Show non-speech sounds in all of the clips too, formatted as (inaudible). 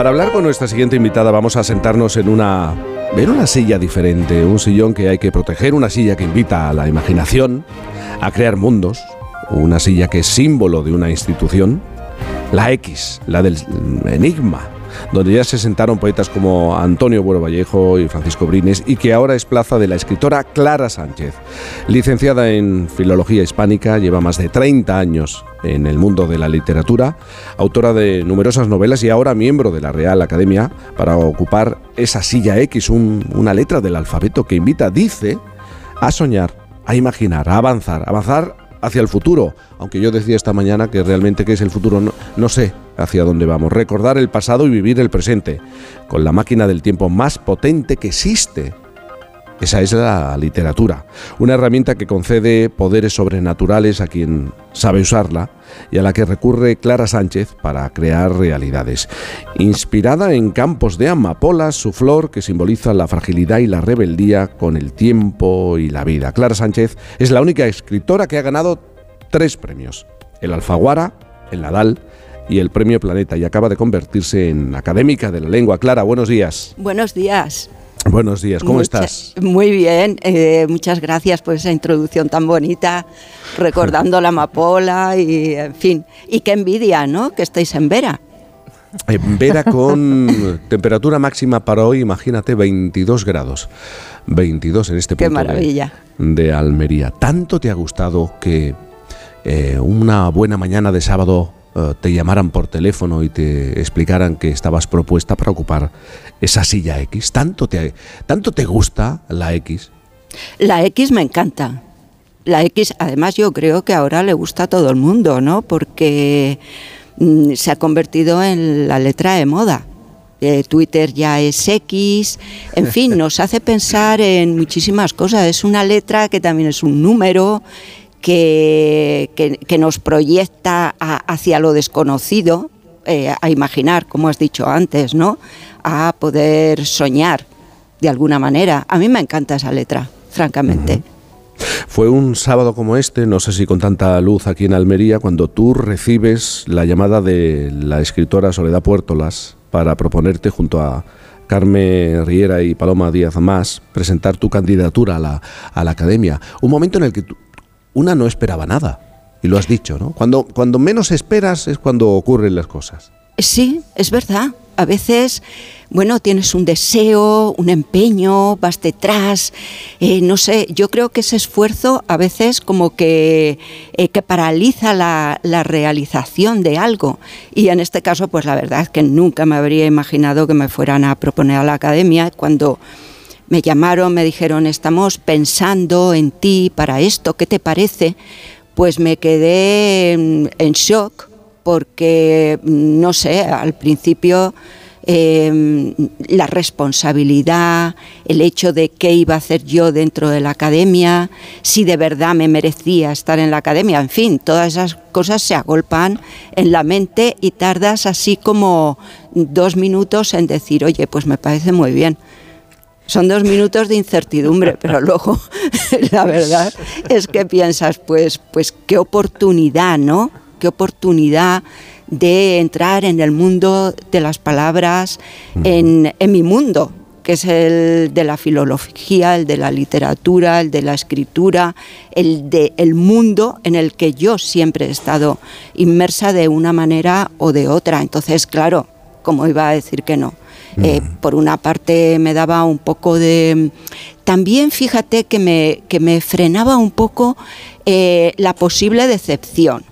Para hablar con nuestra siguiente invitada vamos a sentarnos en una ver una silla diferente, un sillón que hay que proteger, una silla que invita a la imaginación, a crear mundos, una silla que es símbolo de una institución, la X, la del enigma, donde ya se sentaron poetas como Antonio Buero Vallejo y Francisco Brines, y que ahora es plaza de la escritora Clara Sánchez. Licenciada en Filología Hispánica, lleva más de 30 años en el mundo de la literatura, autora de numerosas novelas y ahora miembro de la Real Academia para ocupar esa silla X, una letra del alfabeto que invita, dice, a soñar, a imaginar, a avanzar, avanzar hacia el futuro, aunque yo decía esta mañana que realmente qué es el futuro, no, sé hacia dónde vamos. Recordar el pasado y vivir el presente, con la máquina del tiempo más potente que existe. Esa es la literatura, una herramienta que concede poderes sobrenaturales a quien sabe usarla y a la que recurre Clara Sánchez para crear realidades. Inspirada en campos de amapolas, su flor que simboliza la fragilidad y la rebeldía con el tiempo y la vida. Clara Sánchez es la única escritora que ha ganado tres premios, el Alfaguara, el Nadal y el Premio Planeta y acaba de convertirse en académica de la lengua. Clara, buenos días. Buenos días. Buenos días, ¿cómo estás? Muy bien, eh, muchas gracias por esa introducción tan bonita, recordando la amapola y, en fin, y qué envidia, ¿no? Que estáis en Vera. En Vera (laughs) con temperatura máxima para hoy, imagínate, 22 grados. 22 en este punto maravilla. De, Almería. ¿Tanto te ha gustado que eh, una buena mañana de sábado eh, te llamaran por teléfono y te explicaran que estabas propuesta para ocupar esa silla X? ¿Tanto te, tanto te gusta la X? La X me encanta. La X, además, yo creo que ahora le gusta a todo el mundo, ¿no? Porque mm, se ha convertido en la letra de moda. Eh, Twitter ya es X, en fin, (laughs) nos hace pensar en muchísimas cosas. Es una letra que también es un número, que, nos proyecta hacia lo desconocido, eh, a imaginar, como has dicho antes, ¿no? A poder soñar de alguna manera. A mí me encanta esa letra, francamente. Fue un sábado como este, no sé si con tanta luz aquí en Almería, cuando tú recibes la llamada de la escritora Soledad Puertolas para proponerte junto a Carmen Riera y Paloma Díaz Más presentar tu candidatura a la, a la academia. Un momento en el que tú, una no esperaba nada. Y lo has dicho, ¿no? Cuando, cuando menos esperas es cuando ocurren las cosas. Sí, es verdad. A veces, bueno, tienes un deseo, un empeño, vas detrás, eh, no sé, yo creo que ese esfuerzo a veces como que, eh, que paraliza la, la, realización de algo. Y en este caso, pues la verdad es que nunca me habría imaginado que me fueran a proponer a la academia cuando me llamaron, me dijeron, estamos pensando en ti para esto, ¿qué te parece? Pues me quedé en shock porque, no sé, al principio em, la responsabilidad, el hecho de qué iba a hacer yo dentro de la academia, si de verdad me merecía estar en la academia, en fin, todas esas cosas se agolpan en la mente y tardas así como dos minutos en decir, oye, pues me parece muy bien son dos minutos de incertidumbre, pero (laughs) luego (laughs) la verdad es que piensas, pues, pues qué oportunidad, ¿no? Qué oportunidad de entrar en el mundo de las palabras, en, mi mundo, que es el de la filología, el de la literatura, el de la escritura, el de el mundo en el que yo siempre he estado inmersa de una manera o de otra. Entonces, claro, ¿cómo iba a decir que no? Eh, por una parte me daba un poco de... También fíjate que me, que me frenaba un poco eh, la posible decepción.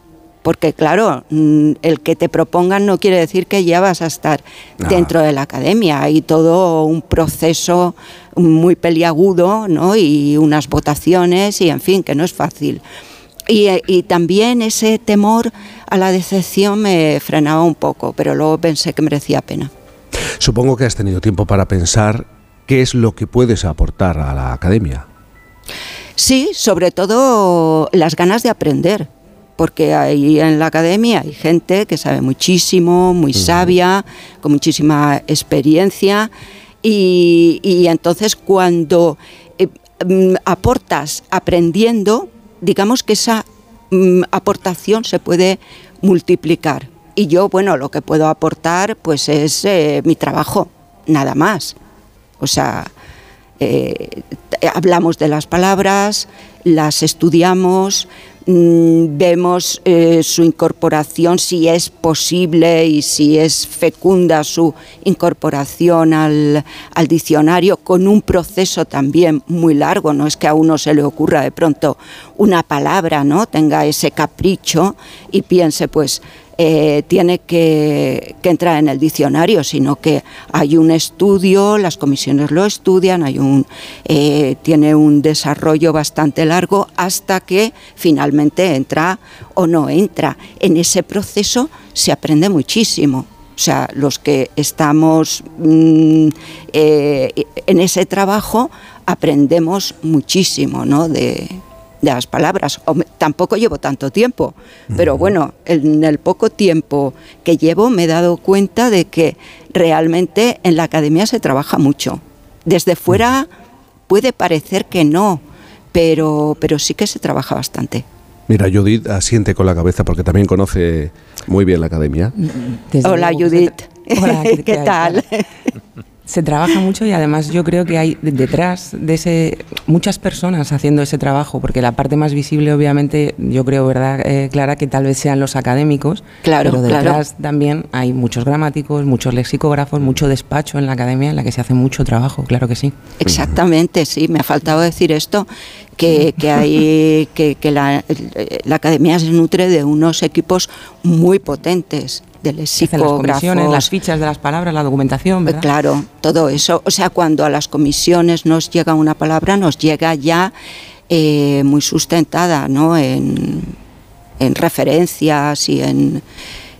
Porque claro, mm, el que te propongan no quiere decir que ya vas a estar dentro de la academia. Hay todo un proceso muy peliagudo ¿no? y unas votaciones y en fin, que no es fácil. Y, y, también ese temor a la decepción me frenaba un poco, pero luego pensé que merecía pena. Supongo que has tenido tiempo para pensar qué es lo que puedes aportar a la academia. Sí, sobre todo las ganas de aprender, porque ahí en la academia hay gente que sabe muchísimo, muy sabia, con muchísima experiencia, y, entonces cuando eh, mm, aportas aprendiendo, digamos que esa mm, aportación se puede multiplicar y yo, bueno, lo que puedo aportar pues es eh, mi trabajo, nada más. O sea, eh, hablamos de las palabras, las estudiamos, mm, vemos eh, su incorporación, si es posible y si es fecunda su incorporación al, al, diccionario, con un proceso también muy largo. No es que a uno se le ocurra de pronto una palabra, ¿no? Tenga ese capricho y piense, pues eh, tiene que, entrar en el diccionario, sino que hay un estudio, las comisiones lo estudian, eh, tiene un desarrollo bastante largo hasta que finalmente entra o no entra. En ese proceso se aprende muchísimo. O sea, los que estamos mm, eh, en ese trabajo aprendemos muchísimo ¿no? de, de las palabras. tampoco llevo tanto tiempo, pero bueno, en el poco tiempo que llevo me he dado cuenta de que realmente en la academia se trabaja mucho. Desde fuera puede parecer que no, pero, pero sí que se trabaja bastante. Mira, Judith asiente con la cabeza porque también conoce muy bien la academia. Hola, Judith. Hola, (laughs) ¿qué, tal? (laughs) Se trabaja mucho y además yo creo que hay detrás de ese muchas personas haciendo ese trabajo, porque la parte más visible obviamente yo creo, ¿verdad, eh, Clara, que tal vez sean los académicos, claro, pero detrás también hay muchos gramáticos, muchos lexicógrafos, mucho despacho en la academia en la que se hace mucho trabajo, claro que sí. Exactamente, sí, me ha faltado decir esto, que, hay que, la, la academia se nutre de unos equipos muy potentes de lexicógrafos. Las, las fichas de las palabras, la documentación, ¿verdad? Claro, todo eso. O sea, cuando a las comisiones nos llega una palabra, nos llega ya eh, muy sustentada, ¿no? En, en referencias y en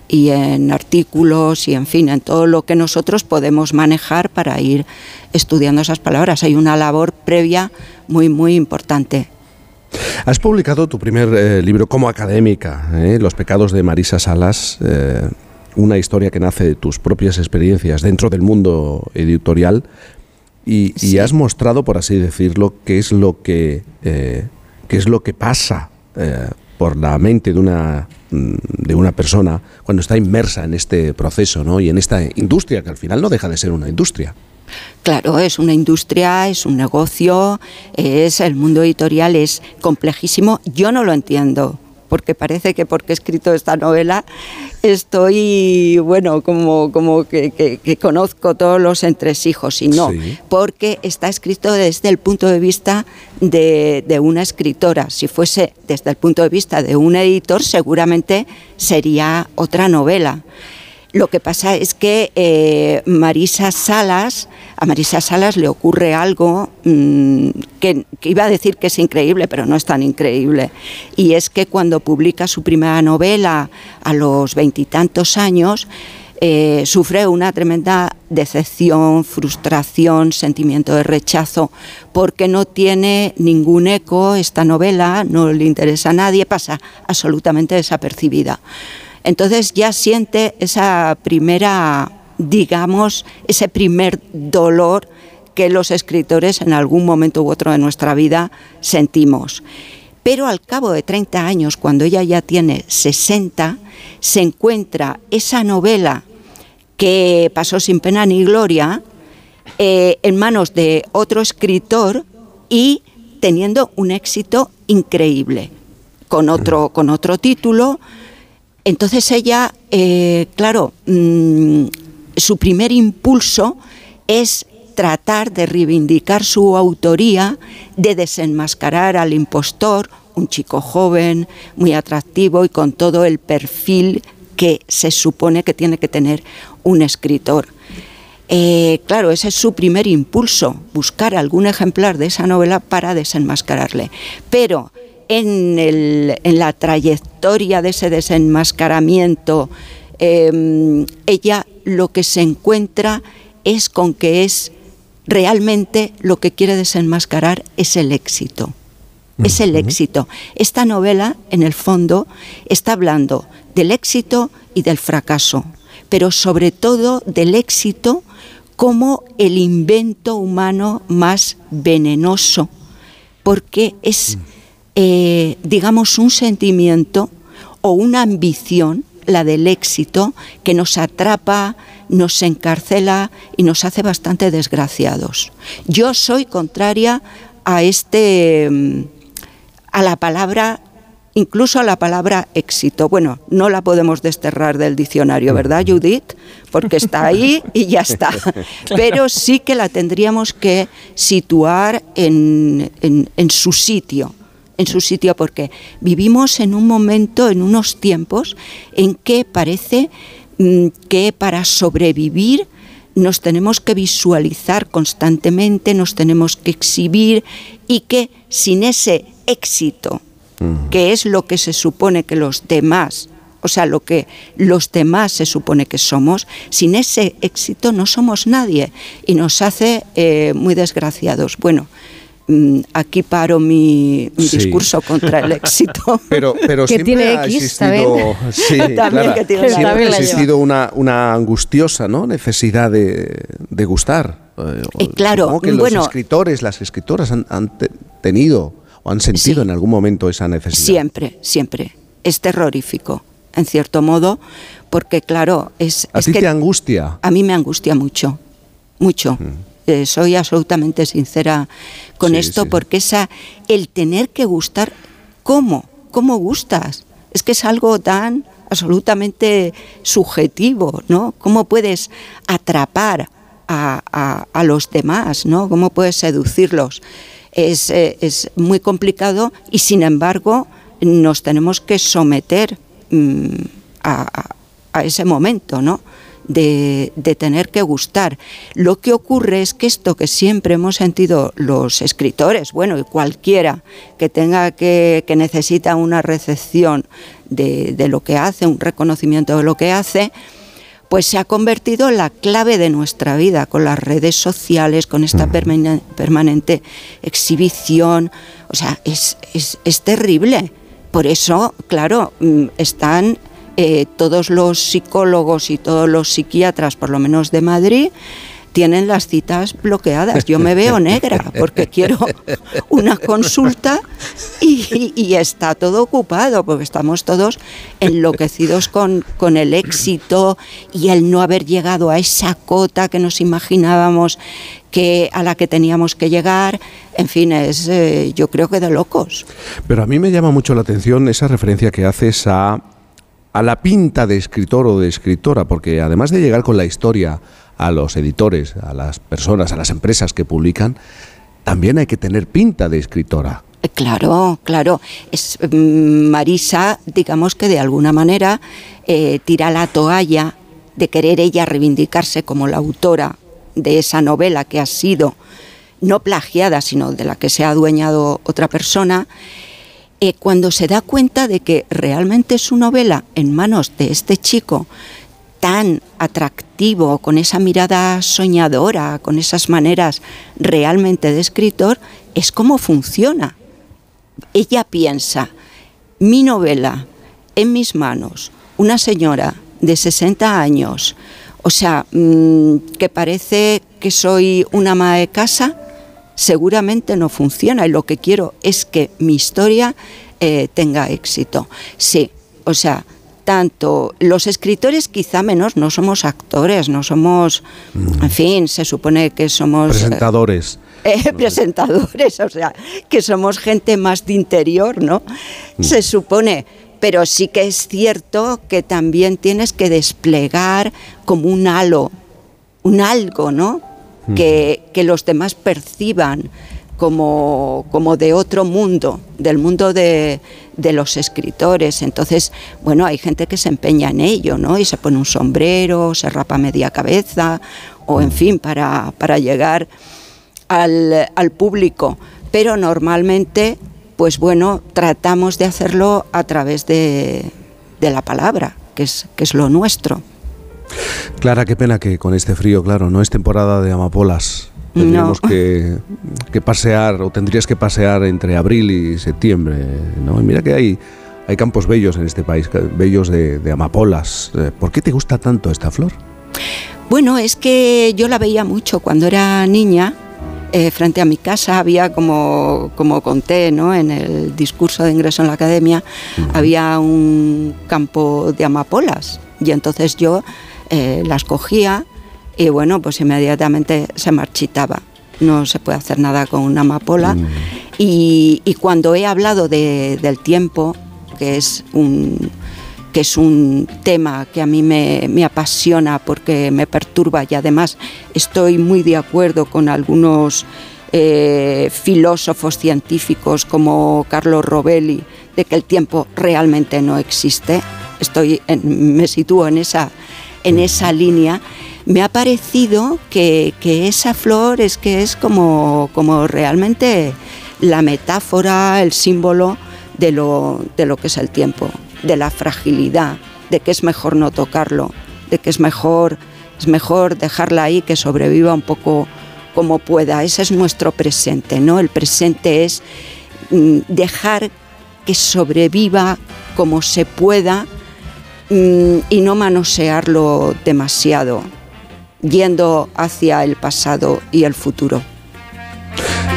y en artículos y en fin, en todo lo que nosotros podemos manejar para ir estudiando esas palabras. Hay una labor previa muy, muy importante. Has publicado tu primer eh, libro como académica, ¿eh? Los pecados de Marisa Salas una historia que nace de tus propias experiencias dentro del mundo editorial y, has mostrado, por así decirlo, qué es lo que, eh, qué es lo que pasa eh, por la mente de una, mm, de una persona cuando está inmersa en este proceso ¿no? y en esta industria, que al final no deja de ser una industria. Claro, es una industria, es un negocio, es el mundo editorial es complejísimo. Yo no lo entiendo porque parece que porque he escrito esta novela estoy, bueno, como, como que, conozco todos los entresijos y no, porque está escrito desde el punto de vista de, de, una escritora. Si fuese desde el punto de vista de un editor, seguramente sería otra novela. Lo que pasa es que eh, Marisa Salas, a Marisa Salas le ocurre algo mm, que, iba a decir que es increíble, pero no es tan increíble. Y es que cuando publica su primera novela a los veintitantos años, eh, sufre una tremenda decepción, frustración, sentimiento de rechazo, porque no tiene ningún eco esta novela, no le interesa a nadie, pasa absolutamente desapercibida. Entonces ya siente esa primera, digamos, ese primer dolor que los escritores en algún momento u otro de nuestra vida sentimos. Pero al cabo de 30 años, cuando ella ya tiene 60, se encuentra esa novela que pasó sin pena ni gloria eh, en manos de otro escritor y teniendo un éxito increíble, con otro, con otro título, entonces ella, eh, claro, mm, su primer impulso es tratar de reivindicar su autoría, de desenmascarar al impostor, un chico joven, muy atractivo y con todo el perfil que se supone que tiene que tener un escritor. Eh, claro, ese es su primer impulso, buscar algún ejemplar de esa novela para desenmascararle. Pero en, el, en la trayectoria de ese desenmascaramiento, em, ella lo que se encuentra es con que es realmente lo que quiere desenmascarar es el éxito. Es el éxito. Esta novela, en el fondo, está hablando del éxito y del fracaso, pero sobre todo del éxito como el invento humano más venenoso, porque es... Mm. Eh, digamos, un sentimiento o una ambición, la del éxito, que nos atrapa, nos encarcela y nos hace bastante desgraciados. Yo soy contraria a este mm, a la palabra incluso a la palabra éxito. Bueno, no la podemos desterrar del diccionario, ¿verdad, Judith? Porque está ahí y ya está. (laughs) Pero sí que la tendríamos que situar en, en su sitio en su sitio porque vivimos en un momento, en unos tiempos en que parece mm, que para sobrevivir nos tenemos que visualizar constantemente, nos tenemos que exhibir y que sin ese éxito, que es lo que se supone que los demás, o sea, lo que los demás se supone que somos, sin ese éxito no somos nadie y nos hace eh, muy desgraciados. Bueno, aquí paro mi, discurso contra el (laughs) éxito. Pero, pero siempre ha existido, (laughs) siempre ha existido una, una angustiosa ¿no? necesidad de, de gustar. Eh, eh, claro, que los escritores, las escritoras han, han tenido han sentido en algún momento esa necesidad? Siempre, siempre. Es terrorífico, en cierto modo, porque claro, es... ¿A ti te angustia? A mí me angustia mucho, mucho. Mm. Eh, soy absolutamente sincera con esto, porque esa, el tener que gustar, ¿cómo? ¿Cómo gustas? Es que es algo tan absolutamente subjetivo, ¿no? ¿Cómo puedes atrapar a, a los demás, ¿no? ¿Cómo puedes seducirlos? Eh, es, muy complicado y sin embargo nos tenemos que someter mm, a, ese momento, ¿no? De, tener que gustar. Lo que ocurre es que esto que siempre hemos sentido los escritores, bueno, y cualquiera que tenga que, que necesita una recepción de, de, lo que hace, un reconocimiento de lo que hace, pues se ha convertido en la clave de nuestra vida, con las redes sociales, con esta permanente exhibición. O sea, es, es, terrible. Por eso, claro, mm, están eh, todos los psicólogos y todos los psiquiatras, por lo menos de Madrid, tienen las citas bloqueadas. Yo me veo negra porque quiero una consulta y, está todo ocupado porque estamos todos enloquecidos con, con, el éxito y el no haber llegado a esa cota que nos imaginábamos que a la que teníamos que llegar. En fin, es eh, yo creo que de locos. Pero a mí me llama mucho la atención esa referencia que haces a a la pinta de escritor o de escritora, porque además de llegar con la historia a los editores, a las personas, a las empresas que publican, también hay que tener pinta de escritora. Eh, claro, claro. Es, mm, Marisa, digamos que de alguna manera eh, tira la toalla de querer ella reivindicarse como la autora de esa novela que ha sido no plagiada, sino de la que se ha adueñado otra persona, eh, cuando se da cuenta de que realmente su novela en manos de este chico tan atractivo, con esa mirada soñadora, con esas maneras realmente de escritor, es como funciona. Ella piensa, mi novela en mis manos, una señora de 60 años, o sea, mm, que parece que soy una ama de casa, seguramente no funciona y lo que quiero es que mi historia eh, tenga éxito. Sí, o sea, tanto los escritores quizá menos, no somos actores, no somos, mm. en fin, se supone que somos... Eh, presentadores. (laughs) Eh, presentadores, o sea, que somos gente más de interior, ¿no? Mm. Se supone, pero sí que es cierto que también tienes que desplegar como un halo, un algo, ¿no? Mm. Que, que los demás perciban como, como de otro mundo, del mundo de, de, los escritores. Entonces, bueno, hay gente que se empeña en ello, ¿no? Y se pone un sombrero, se rapa media cabeza, o en fin, para, para llegar al, al público. Pero normalmente, pues bueno, tratamos de hacerlo a través de, de la palabra, que es, que es lo nuestro. Clara, qué pena que con este frío, claro, no es temporada de amapolas Tendríamos que, pasear, o tendrías que pasear entre abril y septiembre. ¿no? Y mira que hay, hay campos bellos en este país, bellos de, amapolas. Eh, ¿Por qué te gusta tanto esta flor? Bueno, es que yo la veía mucho cuando era niña eh, frente a mi casa había, como, como conté ¿no? en el discurso de ingreso en la academia, había un campo de amapolas y entonces yo eh, las cogía y bueno, pues inmediatamente se marchitaba. No se puede hacer nada con una amapola. Mm. Y, cuando he hablado del tiempo, que es un, que es un tema que a mí me, apasiona porque me perturba y además estoy muy de acuerdo con algunos eh, filósofos científicos como Carlos Rovelli de que el tiempo realmente no existe. Estoy me sitúo en esa, en esa línea. Me ha parecido que, esa flor es que es como, como realmente la metáfora, el símbolo de lo, de lo que es el tiempo de la fragilidad, de que es mejor no tocarlo, de que es mejor, es mejor dejarla ahí que sobreviva un poco como pueda. Ese es nuestro presente, ¿no? El presente es mm, dejar que sobreviva como se pueda y no manosearlo demasiado, yendo hacia el pasado y el futuro.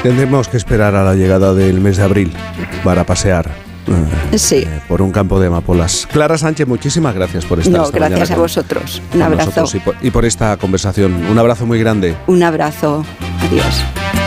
Tendremos que esperar a la llegada del mes de abril para pasear sí. Eh, por un campo de amapolas. Clara Sánchez, muchísimas gracias por estar. No, gracias a vosotros. Un abrazo. y por esta conversación. Un abrazo muy grande. Un abrazo. Adiós.